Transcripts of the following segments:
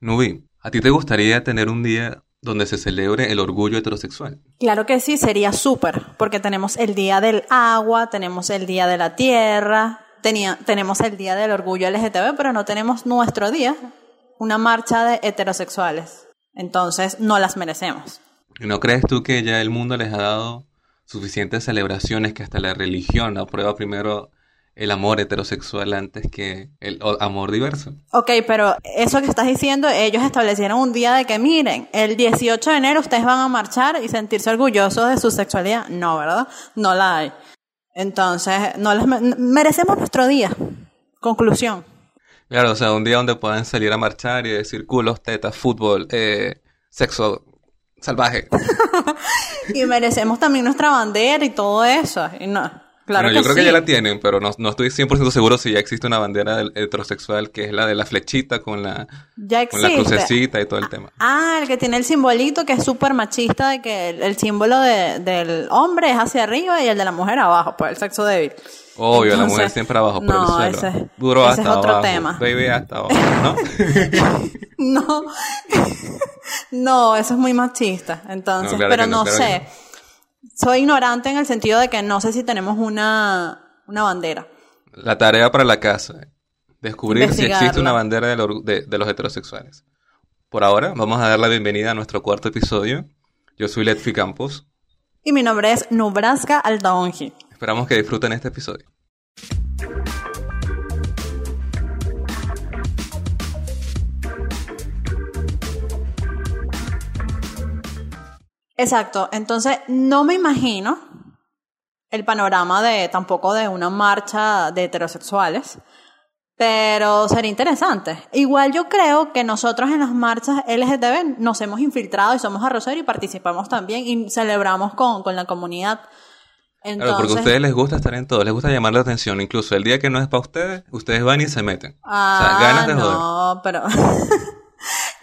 Nubi, ¿a ti te gustaría tener un día donde se celebre el orgullo heterosexual? Claro que sí, sería súper, porque tenemos el Día del Agua, tenemos el Día de la Tierra, tenía, tenemos el Día del Orgullo LGTB, pero no tenemos nuestro día, una marcha de heterosexuales. Entonces, no las merecemos. ¿No crees tú que ya el mundo les ha dado suficientes celebraciones que hasta la religión aprueba primero el amor heterosexual antes que el amor diverso. Ok, pero eso que estás diciendo, ellos establecieron un día de que miren, el 18 de enero ustedes van a marchar y sentirse orgullosos de su sexualidad. No, ¿verdad? No la hay. Entonces, no les merecemos nuestro día. Conclusión. Claro, o sea, un día donde puedan salir a marchar y decir culos, tetas, fútbol, eh, sexo salvaje. y merecemos también nuestra bandera y todo eso. Y no, Claro yo creo que ya la tienen, pero no, no estoy 100% seguro si ya existe una bandera heterosexual que es la de la flechita con la, con la crucecita y todo el tema. Ah, el que tiene el simbolito que es súper machista de que el, símbolo de, del hombre es hacia arriba y el de la mujer abajo, pues el sexo débil. Obvio, la mujer siempre abajo por no, el suelo. Ese, Duro hasta es otro tema. Baby hasta abajo, ¿no? no. no, eso es muy machista. Entonces, pero no, sé soy ignorante en el sentido de que no sé si tenemos una, una bandera. La tarea para la casa. Descubrir si existe una bandera de, los heterosexuales. Por ahora, vamos a dar la bienvenida a nuestro cuarto episodio. Yo soy Letfi Campos. Y mi nombre es Nubraska Aldaonji. Esperamos que disfruten este episodio. Exacto, entonces no me imagino el panorama de tampoco de una marcha de heterosexuales, pero sería interesante. Igual yo creo que nosotros en las marchas LGTB nos hemos infiltrado y somos arroceros y participamos también y celebramos con, con la comunidad. Entonces, claro, porque a ustedes les gusta estar en todo, les gusta llamar la atención. Incluso el día que no es para ustedes, ustedes van y se meten. Ah, o sea, ganas de no, pero...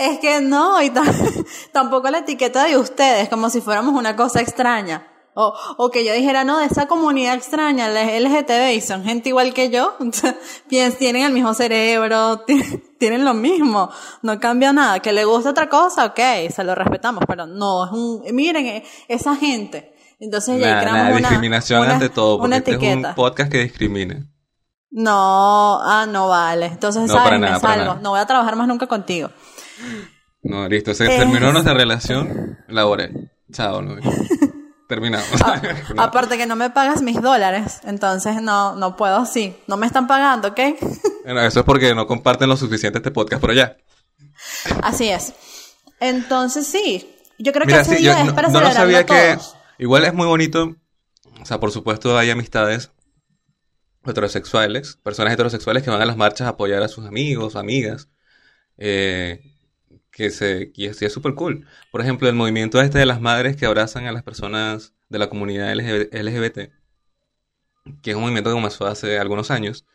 Es que no, y tampoco la etiqueta de ustedes, como si fuéramos una cosa extraña. O, o que yo dijera, no, de esa comunidad extraña, la LGTB, y son gente igual que yo, tienen el mismo cerebro, tienen lo mismo, no cambia nada. Que le gusta otra cosa, ok, se lo respetamos, pero no, es un, miren, e, esa gente. Entonces ya creamos una, discriminación ante todo, porque este es un podcast que discrimina. No, ah, no vale. Entonces, no, ¿sabes? me salgo. No voy a trabajar más nunca contigo. No, listo. Se terminó nuestra relación laboral. Chao, no. Terminamos. Ah, aparte que no me pagas mis dólares, entonces no, no puedo sí. No me están pagando, ¿ok? Bueno, eso es porque no comparten lo suficiente este podcast por allá. Así es. Entonces sí, yo creo que ese día es para no, no sabía que igual es muy bonito. O sea, por supuesto hay amistades heterosexuales, personas heterosexuales que van a las marchas a apoyar a sus amigos, amigas. Eh, que se que es súper cool. Por ejemplo, el movimiento este de las madres que abrazan a las personas de la comunidad LGBT, que es un movimiento que comenzó hace algunos años,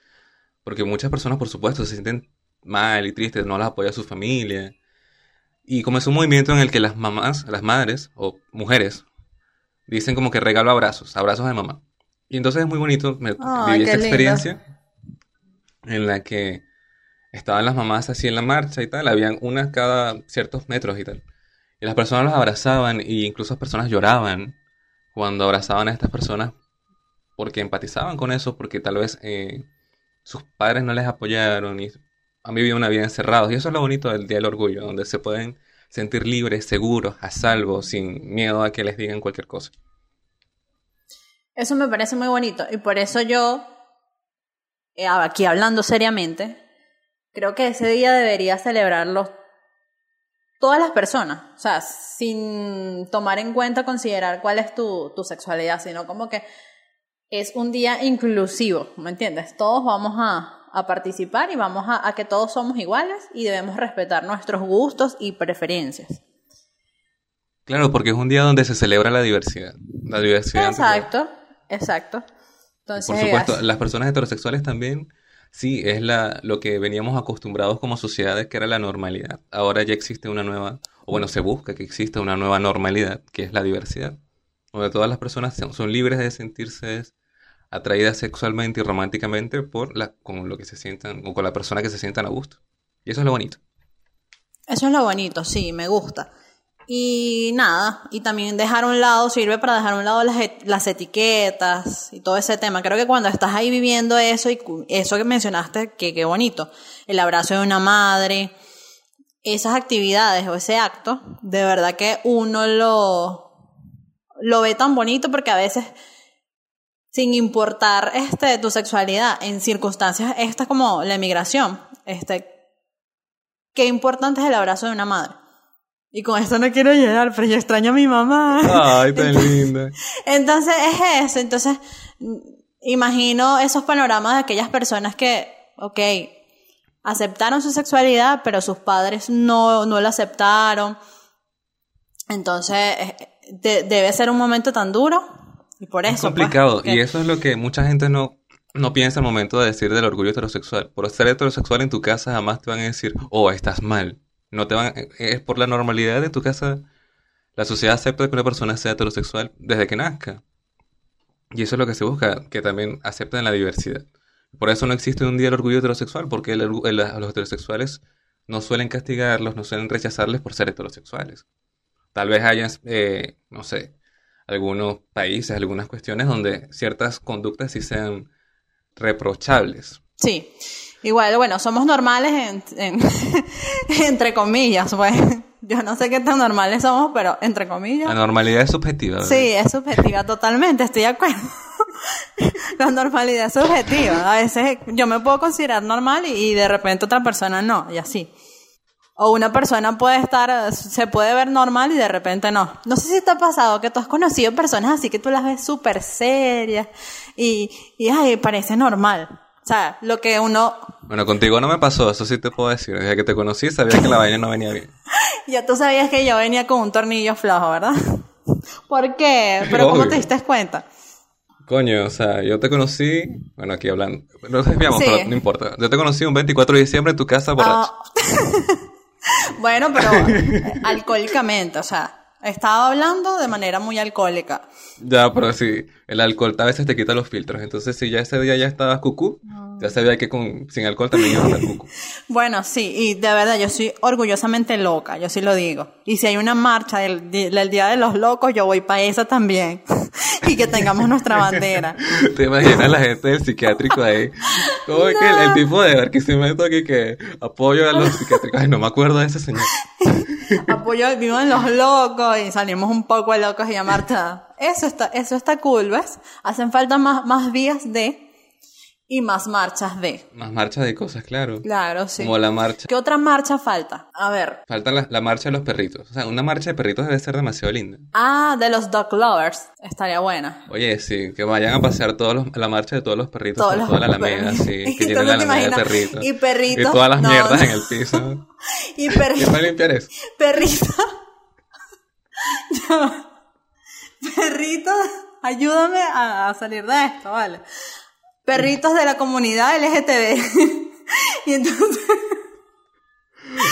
porque muchas personas, por supuesto, se sienten mal y tristes, no las apoya su familia. Y comenzó un movimiento en el que las mamás, las madres o mujeres, dicen como que regalo abrazos, abrazos de mamá. Y entonces es muy bonito, me viví esta experiencia en la que estaban las mamás así en la marcha y tal, habían unas cada ciertos metros y tal. Y las personas los abrazaban e incluso las personas lloraban cuando abrazaban a estas personas porque empatizaban con eso, porque tal vez eh, sus padres no les apoyaron y han vivido una vida encerrados. Y eso es lo bonito del Día del Orgullo, donde se pueden sentir libres, seguros, a salvo, sin miedo a que les digan cualquier cosa. Eso me parece muy bonito y por eso yo, eh, aquí hablando seriamente, Creo que ese día debería celebrarlo todas las personas, o sea, sin tomar en cuenta, considerar cuál es tu, tu sexualidad, sino como que es un día inclusivo, ¿me entiendes? Todos vamos a, a participar y vamos a, a, que todos somos iguales y debemos respetar nuestros gustos y preferencias. Claro, porque es un día donde se celebra la diversidad. La diversidad. Exacto, exacto. Entonces, Por supuesto, las personas heterosexuales también Sí, es la, lo que veníamos acostumbrados como sociedades, que era la normalidad. Ahora ya existe una nueva, o bueno, se busca que exista una nueva normalidad, que es la diversidad, donde todas las personas son, libres de sentirse atraídas sexualmente y románticamente por la, con lo que se sientan, o con la persona que se sientan a gusto. Y eso es lo bonito. Eso es lo bonito, sí, me gusta. Y nada, y también dejar a un lado, sirve para dejar a un lado las, et- las etiquetas y todo ese tema. Creo que cuando estás ahí viviendo eso y eso que mencionaste, que qué bonito, el abrazo de una madre, esas actividades o ese acto, de verdad que uno lo, lo ve tan bonito porque a veces, sin importar este, tu sexualidad, en circunstancias estas como la emigración, este, qué importante es el abrazo de una madre. Y con esto no quiero llorar, pero yo extraño a mi mamá. Ay, tan linda. Entonces es eso. Entonces, mm, imagino esos panoramas de aquellas personas que, ok, aceptaron su sexualidad, pero sus padres no, no la aceptaron. Entonces, eh, de- debe ser un momento tan duro. Y por eso. Es pues, complicado. Y eso es lo que mucha gente no, no piensa al momento de decir del orgullo heterosexual. Por ser heterosexual en tu casa jamás te van a decir, oh, estás mal. No te van, es por la normalidad de tu casa. La sociedad acepta que una persona sea heterosexual desde que nazca. Y eso es lo que se busca, que también acepten la diversidad. Por eso no existe un día del orgullo heterosexual, porque el el- los heterosexuales no suelen castigarlos, no suelen rechazarles por ser heterosexuales. Tal vez haya, eh, no sé, algunos países, algunas cuestiones donde ciertas conductas sí sean reprochables. Sí. Igual, bueno, somos normales en, en- entre comillas, pues. Yo no sé qué tan normales somos, pero entre comillas. La normalidad es subjetiva. ¿verdad? Sí, es subjetiva totalmente, estoy de acuerdo. La normalidad es subjetiva. A veces yo me puedo considerar normal y, y de repente otra persona no, y así. O una persona puede estar, se puede ver normal y de repente no. No sé si te ha pasado que tú has conocido personas así que tú las ves súper serias y, y ay, parece normal. O sea, lo que uno, Bueno, contigo no me pasó, eso sí te puedo decir. Desde que te conocí sabía que la vaina no venía bien. ya tú sabías que yo venía con un tornillo flojo, ¿verdad? ¿Por qué? Pero ¿cómo Obvio. te diste cuenta? Coño, o sea, yo te conocí, bueno, aquí hablando, nos desviamos, Sí. pero no importa. Yo te conocí un 24 de diciembre en tu casa borracho. Ah. bueno, pero eh, alcohólicamente, o sea, estaba hablando de manera muy alcohólica. Ya, pero sí, el alcohol a veces te quita los filtros. Entonces, si ya ese día ya estabas cucú, ya sabía que con, sin alcohol también ibas a estar cucú. Bueno, sí, y de verdad yo soy orgullosamente loca, yo sí lo digo. Y si hay una marcha del, del Día de los Locos, yo voy para esa también. y que tengamos nuestra bandera. ¿Te imaginas la gente del psiquiátrico ahí? Como que el, el tipo de Barquisimeto aquí que apoyo a los psiquiátricos. Ay, no me acuerdo de ese señor. Apoyo vivo en los locos y salimos un poco locos y a. Eso está, eso está cool, ¿ves? Hacen falta más, más vías de y más marchas de. Más marchas de cosas, claro. Claro, sí. Como la marcha. ¿Qué otra marcha falta? A ver. Falta la, la marcha de los perritos. O sea, una marcha de perritos debe ser demasiado linda. Ah, de los dog lovers. Estaría buena. Oye, sí, que vayan a pasear todos los, la marcha de todos los perritos Todos por los toda la alameda, perritos. sí, ¿Y que llenen la alameda de perritos. Y perritos, Y todas las no, mierdas no. en el piso. Y ¿Quién va a perrito. limpiar eso? Perrito. Ya va. Perrito, ayúdame a, a salir de esto, ¿vale? Perritos de la comunidad LGTB. y entonces.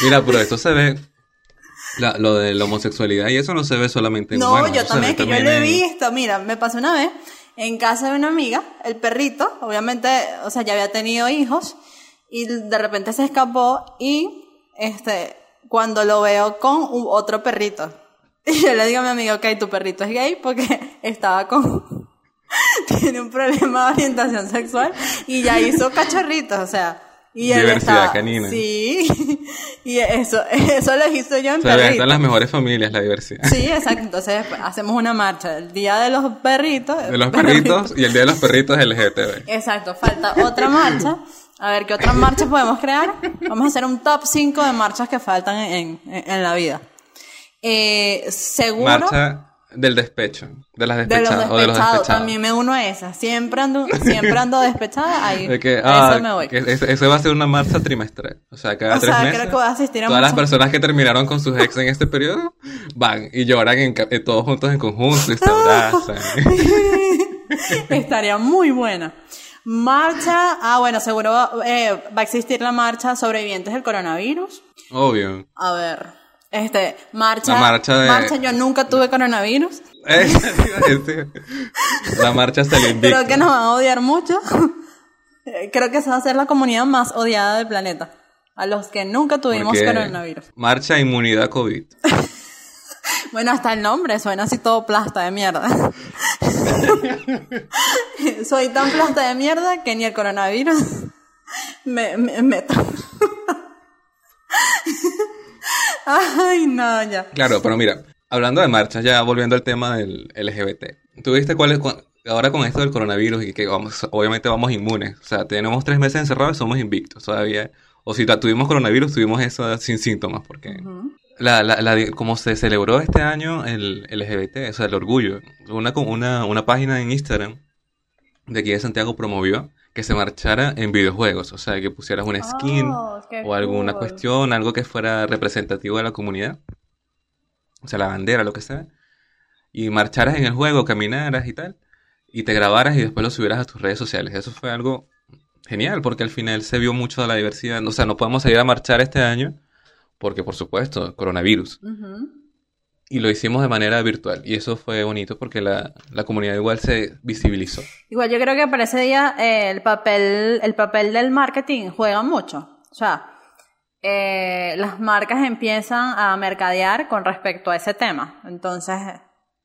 Mira, pero esto se ve, la- lo de la homosexualidad y eso no se ve solamente en No, yo también, que yo lo he visto. Mira, me pasó una vez en casa de una amiga, el perrito, obviamente, o sea, ya había tenido hijos y de repente se escapó y, este, cuando lo veo con otro perrito. Y yo le digo a mi amiga, ok, tu perrito es gay porque estaba con... Tiene un problema de orientación sexual y ya hizo cachorritos, o sea... Y Diversidad estaba- canina. Sí, y eso, eso lo hizo yo en Se ve perrito. hasta en las mejores familias la diversidad. Sí, exacto. Entonces hacemos una marcha el día de los perritos. De los perritos y el día de los perritos LGTB. Exacto, falta otra marcha. A ver, ¿qué otras marchas podemos crear? Vamos a hacer un top 5 de marchas que faltan en, en, en la vida. Eh, seguro Marcha del despecho, de las de los despechadas o de los despechados. despechados. También me uno a esa. Siempre ando, siempre ando despechada. Ahí, De que, a ah, eso me voy. que ese va a ser una marcha trimestral. O sea, cada O tres sea, meses. creo que voy a asistir a todas las personas que terminaron con sus ex en este periodo van y lloran en eh, todos juntos en conjunto y se abrazan. Estaría muy buena. Marcha, ah, bueno, seguro eh, va a existir la marcha sobrevivientes del coronavirus. Obvio. A ver, este, marcha. La marcha de- Marcha, yo nunca tuve coronavirus. La marcha hasta el invicto. Creo que nos van a odiar mucho. Creo que esa va a ser la comunidad más odiada del planeta. A los que nunca tuvimos coronavirus. Marcha Inmunidad COVID. Bueno, hasta el nombre suena así todo plasta de mierda. Soy tan plasta de mierda que ni el coronavirus me, me, me Ay, no, ya. Claro, pero mira, hablando de marchas, ya volviendo al tema del LGBT. ¿Tú viste cuál es, cu- ahora con esto del coronavirus y que vamos, obviamente vamos inmunes? O sea, tenemos tres meses encerrados y somos invictos todavía. O si tuvimos coronavirus, tuvimos eso sin síntomas, porque la, la, la- como se celebró este año el LGBT, o sea, el orgullo, una, una, una página en Instagram de aquí de Santiago promovió que se marchara en videojuegos, o sea, que pusieras una skin Oh, o alguna cool. cuestión, algo que fuera representativo de la comunidad, o sea, la bandera, lo que sea, y marcharas en el juego, caminaras y tal, y te grabaras y después lo subieras a tus redes sociales. Eso fue algo genial, porque al final se vio mucho de la diversidad. O sea, no podemos salir a marchar este año, porque por supuesto, coronavirus. Ujú. Y lo hicimos de manera virtual, y eso fue bonito porque la, la comunidad igual se visibilizó. Igual yo creo que para ese día eh, el papel, el papel del marketing juega mucho. O sea, eh, las marcas empiezan a mercadear con respecto a ese tema. Entonces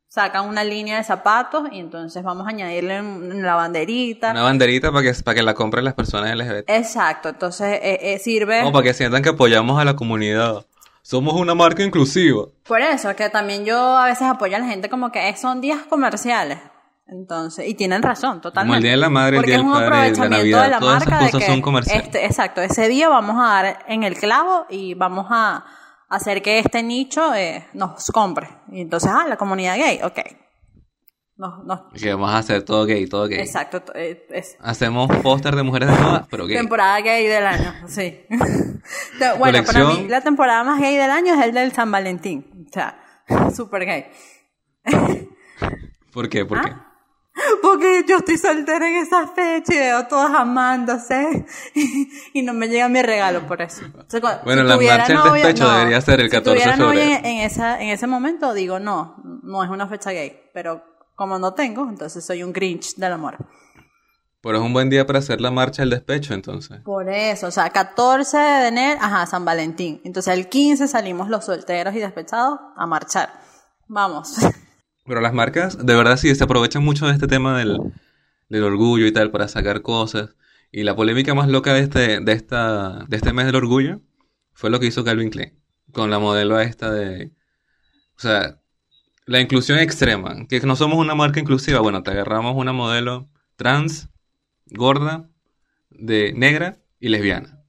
sacan una línea de zapatos y entonces vamos a añadirle la banderita. Una banderita para que, para que la compren las personas LGBT. Exacto, entonces eh, eh, sirve Como para que sientan que apoyamos a la comunidad. Somos una marca inclusiva. por eso, que también yo a veces apoyo a la gente como que son días comerciales. Entonces, y tienen razón, totalmente. Como el Día de la Madre, el Día del Padre, la Navidad, de la todas esas marca de cosas que son comerciales. este- exacto, ese día vamos a dar en el clavo y vamos a hacer que este nicho eh, nos compre. Y entonces, ah, la comunidad gay, ok. Nos, nos- Que vamos a hacer todo gay, todo gay. Exacto, eh, es Hacemos póster de mujeres desnudas, pero gay. temporada gay del año, sí. Bueno, para mí la temporada más gay del año es el del San Valentín. O sea, súper gay. ¿Por qué? ¿Por qué? Ah. Porque yo estoy soltera en esa fecha y veo todas amándose y, no me llega mi regalo por eso. O sea, cu- Bueno, la marcha del despecho debería ser el 14 de Si febrero. en, en esa, en ese momento, digo, no, no es una fecha gay. Pero como no tengo, entonces soy un Grinch del amor. Pero es un buen día para hacer la marcha del despecho, entonces. Por eso, o sea, 14 de enero, ajá, San Valentín. Entonces el 15 salimos los solteros y despechados a marchar. Vamos. Pero las marcas, de verdad sí, se aprovechan mucho de este tema del, del orgullo y tal para sacar cosas. Y la polémica más loca de este, de esta, de este mes del orgullo fue lo que hizo Calvin Klein con la modelo esta de, o sea, la inclusión extrema, que no somos una marca inclusiva. Bueno, te agarramos una modelo trans, gorda, de negra y lesbiana.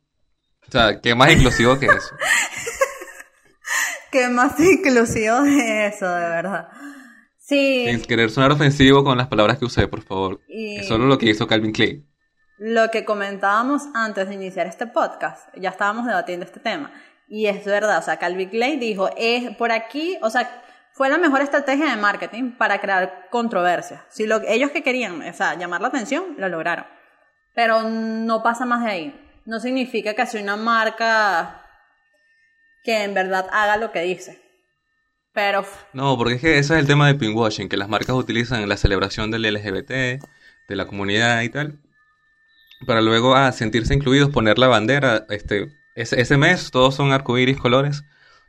O sea, ¿qué más inclusivo que eso? Qué más inclusivo de eso, de verdad. Sí. Sin querer sonar ofensivo con las palabras que usé, por favor. Y- Es solo lo que hizo Calvin Klein. Lo que comentábamos antes de iniciar este podcast, ya estábamos debatiendo este tema. Y es verdad, o sea, Calvin Klein dijo, es por aquí, o sea, fue la mejor estrategia de marketing para crear controversia. Si lo, ellos que querían, o sea, llamar la atención, lo lograron. Pero no pasa más de ahí. No significa que sea una marca que en verdad haga lo que dice. Pero No, porque es que eso es el tema de pinkwashing, que las marcas utilizan la celebración del LGBT, de la comunidad y tal, para luego a sentirse incluidos, poner la bandera. Este, ese, ese mes todos son arcoíris colores,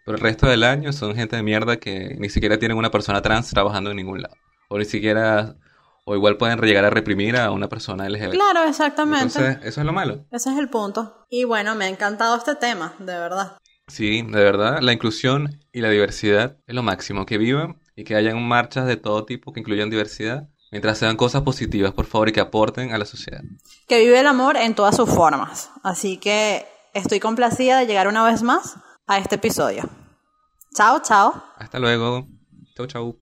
pero el resto del año son gente de mierda que ni siquiera tienen una persona trans trabajando en ningún lado. O ni siquiera, o igual pueden llegar a reprimir a una persona LGBT. claro, exactamente. Entonces, eso es lo malo. Ese es el punto. Y bueno, me ha encantado este tema, de verdad. Sí, de verdad, la inclusión y la diversidad es lo máximo. Que vivan y que hayan marchas de todo tipo que incluyan diversidad, mientras sean cosas positivas, por favor, y que aporten a la sociedad. Que vive el amor en todas sus formas. Así que estoy complacida de llegar una vez más a este episodio. Chao, chao. Hasta luego. Chau, chau.